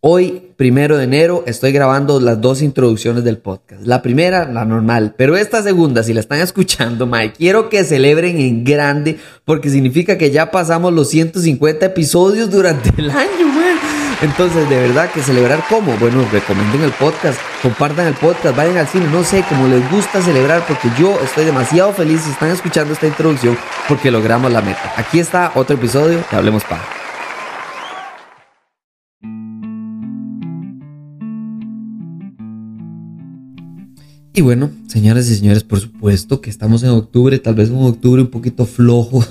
Hoy, primero de enero, estoy grabando las dos introducciones del podcast. La primera, la normal, pero esta segunda, si la están escuchando, Mike, quiero que celebren en grande porque significa que ya pasamos los 150 episodios durante el año, man. Entonces, de verdad que celebrar cómo? Bueno, recomienden el podcast, compartan el podcast, vayan al cine, no sé, como les gusta celebrar porque yo estoy demasiado feliz si están escuchando esta introducción porque logramos la meta. Aquí está otro episodio de Hablemos Pa. Y bueno, señoras y señores, por supuesto que estamos en octubre, tal vez un octubre un poquito flojo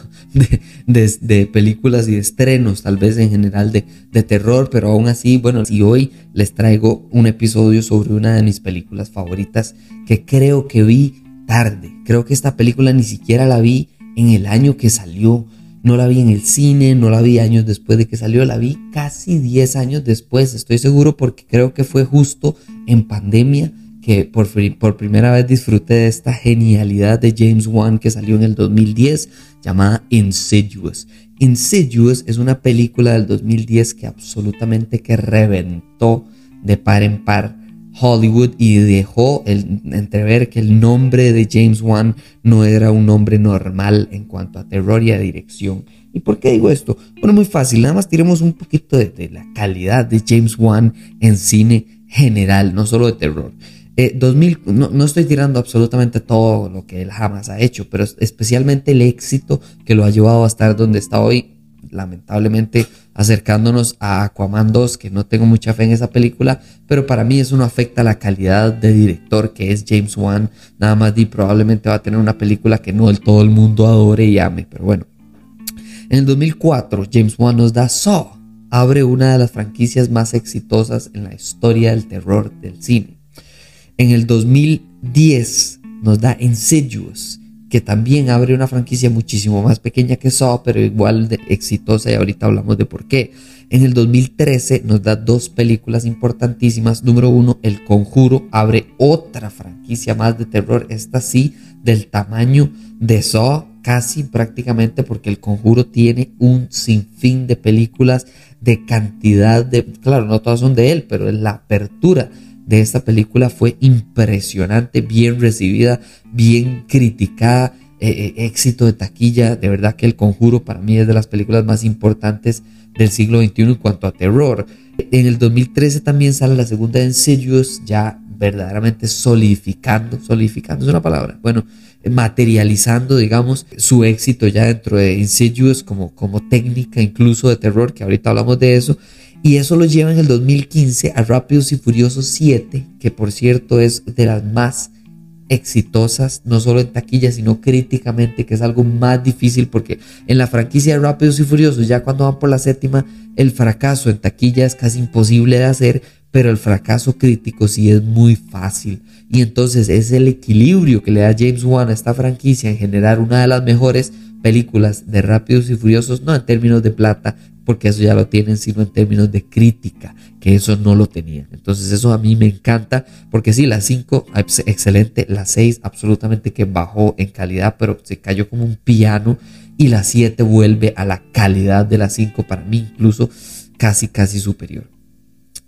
de, películas y de estrenos, tal vez en general de, de, terror, pero aún así, bueno, y hoy les traigo un episodio sobre una de mis películas favoritas que creo que vi tarde. Creo que esta película ni siquiera la vi en el año que salió. No la vi en el cine, no la vi años después de que salió, la vi casi 10 años después, estoy seguro porque creo que fue justo en pandemia que por, primera vez disfruté de esta genialidad de James Wan que salió en el 2010 llamada Insidious. Insidious es una película del 2010 que absolutamente que reventó de par en par Hollywood y dejó entrever que el nombre de James Wan no era un nombre normal en cuanto a terror y a dirección. ¿Y por qué digo esto? Bueno, muy fácil, nada más tiremos un poquito de, de la calidad de James Wan en cine general, no solo de terror. 2000, eh, no, no, estoy tirando absolutamente todo lo que él jamás ha hecho, pero especialmente el éxito que lo ha llevado a estar donde está hoy, lamentablemente acercándonos a Aquaman 2, que no tengo mucha fe en esa película, pero para mí eso no afecta la calidad de director que es James Wan, nada más y probablemente va a tener una película que no el todo el mundo adore y ame, pero bueno. En el 2004, James Wan nos da Saw, abre una de las franquicias más exitosas en la historia del terror del cine. En el 2010 nos da Insidious, que también abre una franquicia muchísimo más pequeña que Saw, pero igual de exitosa y ahorita hablamos de por qué. En el 2013 nos da dos películas importantísimas. Número uno, El Conjuro abre otra franquicia más de terror, esta sí del tamaño de Saw, casi prácticamente porque El Conjuro tiene un sinfín de películas de cantidad de, claro, no todas son de él, pero en la apertura de esta película fue impresionante, bien recibida, bien criticada, eh, eh, éxito de taquilla. De verdad que El Conjuro para mí es de las películas más importantes del siglo XXI en cuanto a terror. En el 2013 también sale la segunda de Insidious, ya verdaderamente solidificando, solidificando es una palabra, bueno, materializando, digamos, su éxito ya dentro de Insidious como, como técnica incluso de terror, que ahorita hablamos de eso. Y eso lo lleva en el 2015 a Rápidos y Furiosos 7, que por cierto es de las más exitosas, no solo en taquilla, sino críticamente, que es algo más difícil porque en la franquicia de Rápidos y Furiosos, ya cuando van por la séptima, el fracaso en taquilla es casi imposible de hacer, pero el fracaso crítico sí es muy fácil. Y entonces es el equilibrio que le da James Wan a esta franquicia en generar una de las mejores películas de Rápidos y Furiosos, no en términos de plata, porque eso ya lo tienen, sino en términos de crítica, que eso no lo tenían. Entonces eso a mí me encanta, porque sí, la 5, excelente, la 6 absolutamente que bajó en calidad, pero se cayó como un piano, y la 7 vuelve a la calidad de la 5, para mí incluso casi, casi superior.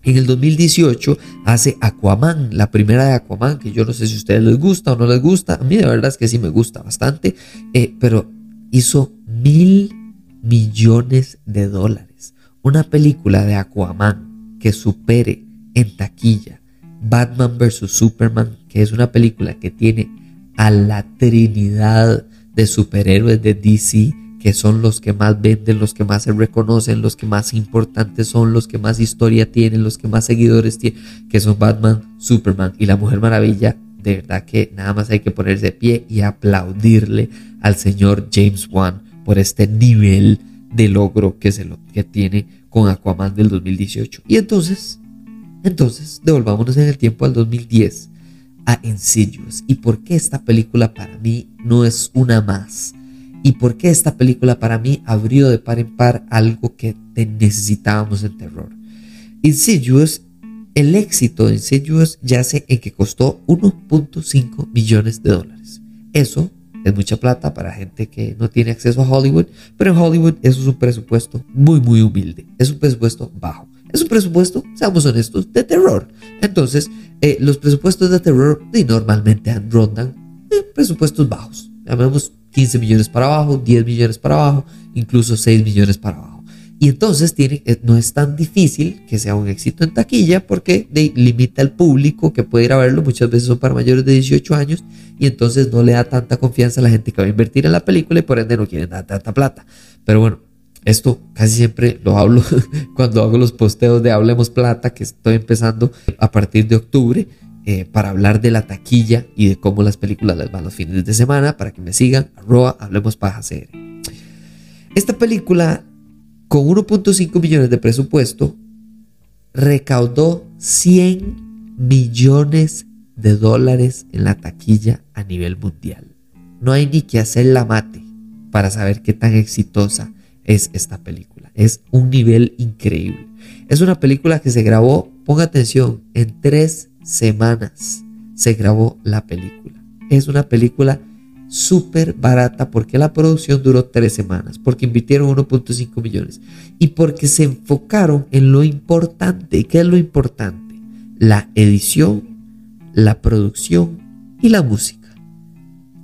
En el 2018 hace Aquaman, la primera de Aquaman, que yo no sé si a ustedes les gusta o no les gusta. A mí de verdad es que sí me gusta bastante, eh, pero hizo mil millones de dólares. Una película de Aquaman que supere en taquilla Batman vs. Superman, que es una película que tiene a la trinidad de superhéroes de DC, que son los que más venden, los que más se reconocen, los que más importantes son, los que más historia tienen, los que más seguidores tienen, que son Batman, Superman y la Mujer Maravilla. De verdad que nada más hay que ponerse de pie y aplaudirle al señor James Wan por este nivel de logro que, se lo, que tiene con Aquaman del 2018. Y entonces, entonces, devolvámonos en el tiempo al 2010 a Insidious. ¿Y por qué esta película para mí no es una más? ¿Y por qué esta película para mí abrió de par en par algo que necesitábamos en terror? Insidious, el éxito de Insidious yace en que costó 1.5 millones de dólares. Eso es mucha plata para gente que no tiene acceso a Hollywood, pero en Hollywood eso es un presupuesto muy, muy humilde. Es un presupuesto bajo. Es un presupuesto, seamos honestos, de terror. Entonces, eh, los presupuestos de terror normalmente rondan presupuestos bajos. Llamemos 15 millones para abajo, 10 millones para abajo, incluso 6 millones para abajo. Y entonces tiene, eh, no es tan difícil que sea un éxito en taquilla porque limita al público que puede ir a verlo. Muchas veces son para mayores de 18 años y entonces no le da tanta confianza a la gente que va a invertir en la película y por ende no quieren dar tanta plata. Pero bueno, esto casi siempre lo hablo cuando hago los posteos de Hablemos Plata, que estoy empezando a partir de octubre. Eh, para hablar de la taquilla y de cómo las películas les van los fines de semana, para que me sigan, arroba Hablemos Paja Esta película con 1.5 millones de presupuesto, recaudó 100 millones de dólares en la taquilla a nivel mundial. No hay ni que hacer la mate para saber qué tan exitosa es esta película. Es un nivel increíble. Es una película que se grabó, ponga atención, en tres semanas se grabó la película. Es una película súper barata porque la producción duró tres semanas, porque invirtieron 1.5 millones y porque se enfocaron en lo importante. ¿Qué es lo importante? La edición, la producción y la música.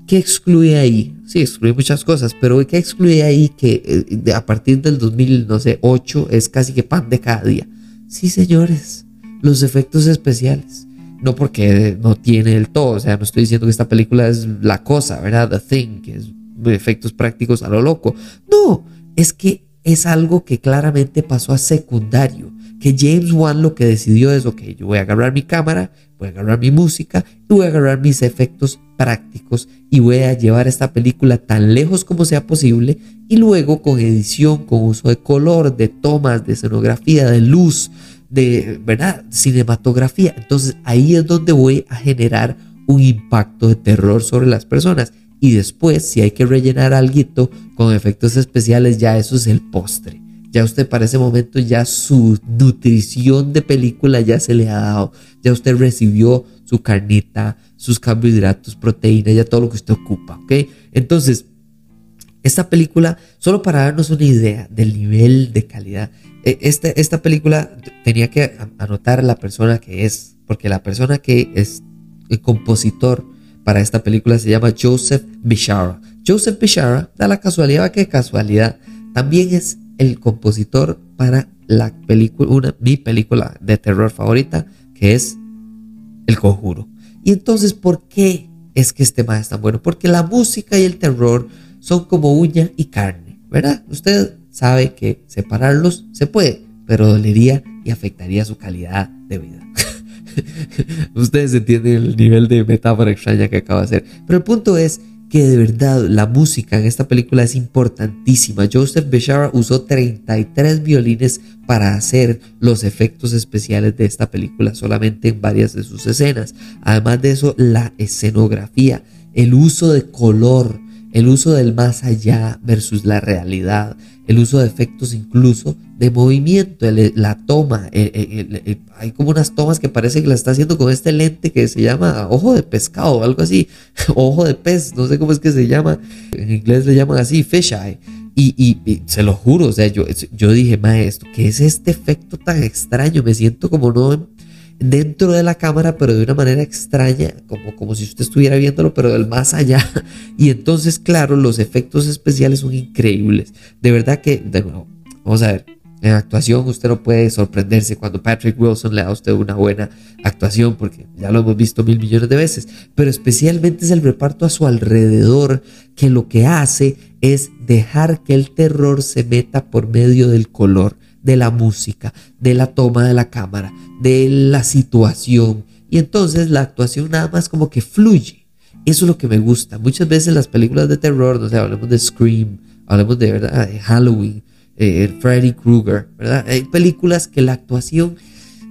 ¿Qué excluye ahí? Sí, excluye muchas cosas, pero ¿qué excluye ahí que eh, a partir del 2008 es casi que pan de cada día? Sí, señores, los efectos especiales no porque no tiene el todo, o sea, no estoy diciendo que esta película es la cosa, ¿verdad? The Thing, que es efectos prácticos a lo loco. No, es que es algo que claramente pasó a secundario, que James Wan lo que decidió es, ok, yo voy a agarrar mi cámara, voy a agarrar mi música y voy a agarrar mis efectos prácticos y voy a llevar esta película tan lejos como sea posible y luego con edición, con uso de color, de tomas, de escenografía, de luz, de, ¿verdad? Cinematografía. Entonces ahí es donde voy a generar un impacto de terror sobre las personas. Y después, si hay que rellenar algo con efectos especiales, ya eso es el postre. Ya usted para ese momento ya su nutrición de película ya se le ha dado. Ya usted recibió su carnita, sus carbohidratos, proteínas, ya todo lo que usted ocupa, ¿ok? Entonces, esta película, solo para darnos una idea del nivel de calidad, e, este, esta película tenía que anotar la persona que es, porque la persona que es el compositor para esta película se llama Joseph Bishara. Joseph Bishara, da la casualidad que casualidad, también es el compositor para la película, una, mi película de terror favorita, que es El Conjuro. Y entonces, ¿por qué es que este más es tan bueno? Porque la música y el terror son como uña y carne, ¿verdad? Usted sabe que separarlos se puede, pero dolería y afectaría su calidad de vida. Ustedes entienden el nivel de metáfora extraña que acaba de hacer. Pero el punto es que de verdad la música en esta película es importantísima. Joseph Beshara usó 33 violines para hacer los efectos especiales de esta película, solamente en varias de sus escenas. Además de eso, la escenografía, el uso de color, el uso del más allá versus la realidad, el uso de efectos incluso de movimiento, la toma, hay como unas tomas que parece que la está haciendo con este lente que se llama ojo de pescado o algo así, ojo de pez, no sé cómo es que se llama, en inglés le llaman así, fish eye. Y, y, se lo juro, o sea, yo, yo dije, maestro, ¿qué es este efecto tan extraño? Me siento como no dentro de la cámara, pero de una manera extraña, como, como si usted estuviera viéndolo, pero del más allá. Y entonces, claro, los efectos especiales son increíbles. De verdad que, de nuevo, vamos a ver. En actuación usted no puede sorprenderse cuando Patrick Wilson le da a usted una buena actuación porque ya lo hemos visto mil millones de veces, pero especialmente es el reparto a su alrededor que lo que hace es dejar que el terror se meta por medio del color de la música, de la toma de la cámara, de la situación. Y entonces la actuación nada más como que fluye. Eso es lo que me gusta. Muchas veces las películas de terror, no sé, hablemos de Scream, hablemos de, ¿verdad? Halloween, eh, Freddy Krueger, ¿verdad? Hay películas que la actuación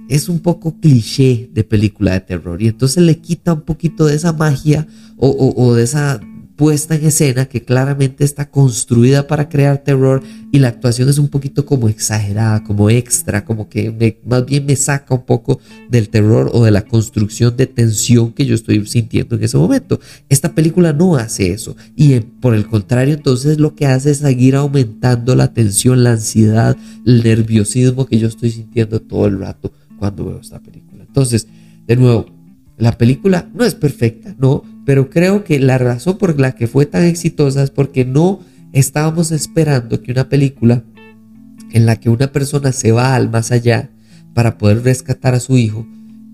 es un poco cliché de película de terror y entonces le quita un poquito de esa magia o, o de esa puesta en escena que claramente está construida para crear terror y la actuación es un poquito como exagerada, como extra, como que más bien me saca un poco del terror o de la construcción de tensión que yo estoy sintiendo en ese momento. Esta película no hace eso y por el contrario entonces lo que hace es seguir aumentando la tensión, la ansiedad, el nerviosismo que yo estoy sintiendo todo el rato cuando veo esta película. Entonces, de nuevo, la película no es perfecta, no, pero creo que la razón por la que fue tan exitosa es porque no estábamos esperando que una película en la que una persona se va al más allá para poder rescatar a su hijo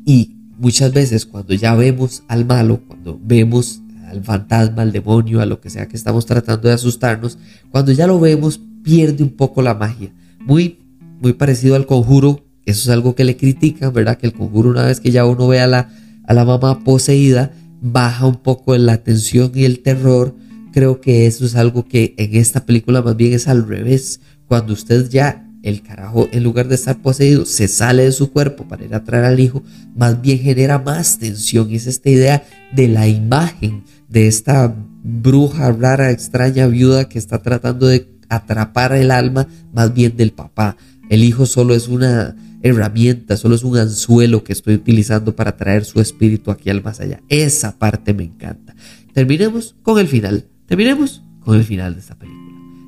y muchas veces cuando ya vemos al malo, cuando vemos al fantasma, al demonio, a lo que sea que estamos tratando de asustarnos, cuando ya lo vemos pierde un poco la magia. Muy, muy parecido al conjuro, eso es algo que le critican, ¿verdad? Que el conjuro una vez que ya uno ve a la, a la mamá poseída, baja un poco la tensión y el terror. Creo que eso es algo que en esta película más bien es al revés. Cuando usted ya, el carajo, en lugar de estar poseído, se sale de su cuerpo para ir a traer al hijo, más bien genera más tensión. Es esta idea de la imagen de esta bruja rara, extraña, viuda que está tratando de atrapar el alma más bien del papá. El hijo solo es una herramienta, solo es un anzuelo que estoy utilizando para traer su espíritu aquí al más allá. Esa parte me encanta. Terminemos con el final. Terminemos con el final de esta película.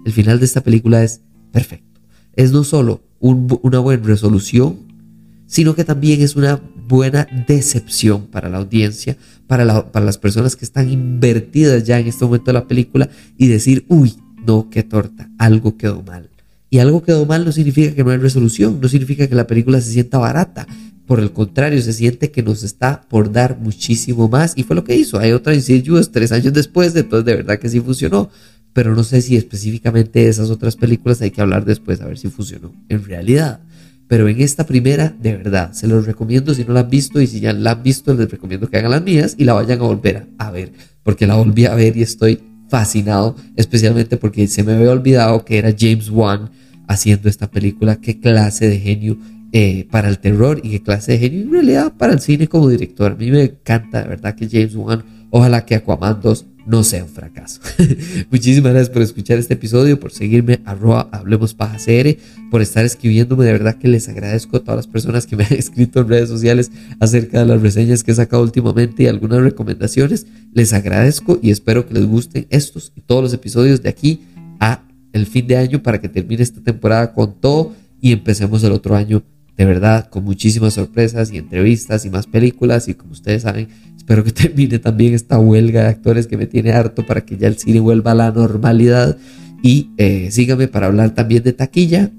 El final de esta película es perfecto. Es no solo una buena resolución, sino que también es una buena decepción para la audiencia, para, para las personas que están invertidas ya en este momento de la película y decir, uy, no, qué torta, algo quedó mal. Y algo quedó mal no significa que no hay resolución, no significa que la película se sienta barata. Por el contrario, se siente que nos está por dar muchísimo más. Y fue lo que hizo. Hay otra Insidious tres años después, entonces de verdad que sí funcionó. Pero no sé si específicamente de esas otras películas hay que hablar después a ver si funcionó en realidad. Pero en esta primera, de verdad, se los recomiendo si no la han visto y si ya la han visto, les recomiendo que hagan las mías y la vayan a volver a ver. Porque la volví a ver y estoy fascinado, especialmente porque se me había olvidado que era James Wan haciendo esta película, qué clase de genio eh, para el terror y qué clase de genio en realidad para el cine como director. A mí me encanta, de verdad, que James Wan, ojalá que Aquaman 2 no sea un fracaso. Muchísimas gracias por escuchar este episodio, por seguirme, arroba Hablemos Paja CR, por estar escribiéndome. De verdad que les agradezco a todas las personas que me han escrito en redes sociales acerca de las reseñas que he sacado últimamente y algunas recomendaciones. Les agradezco y espero que les gusten estos y todos los episodios de aquí a el fin de año para que termine esta temporada con todo y empecemos el otro año de verdad con muchísimas sorpresas y entrevistas y más películas y como ustedes saben espero que termine también esta huelga de actores que me tiene harto para que ya el cine vuelva a la normalidad y eh, síganme para hablar también de taquilla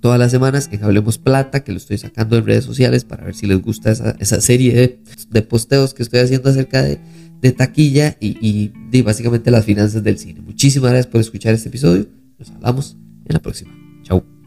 todas las semanas en Hablemos Plata que lo estoy sacando en redes sociales para ver si les gusta esa, serie de, posteos que estoy haciendo acerca de de taquilla y, de básicamente las finanzas del cine. Muchísimas gracias por escuchar este episodio. Nos hablamos en la próxima. Chao.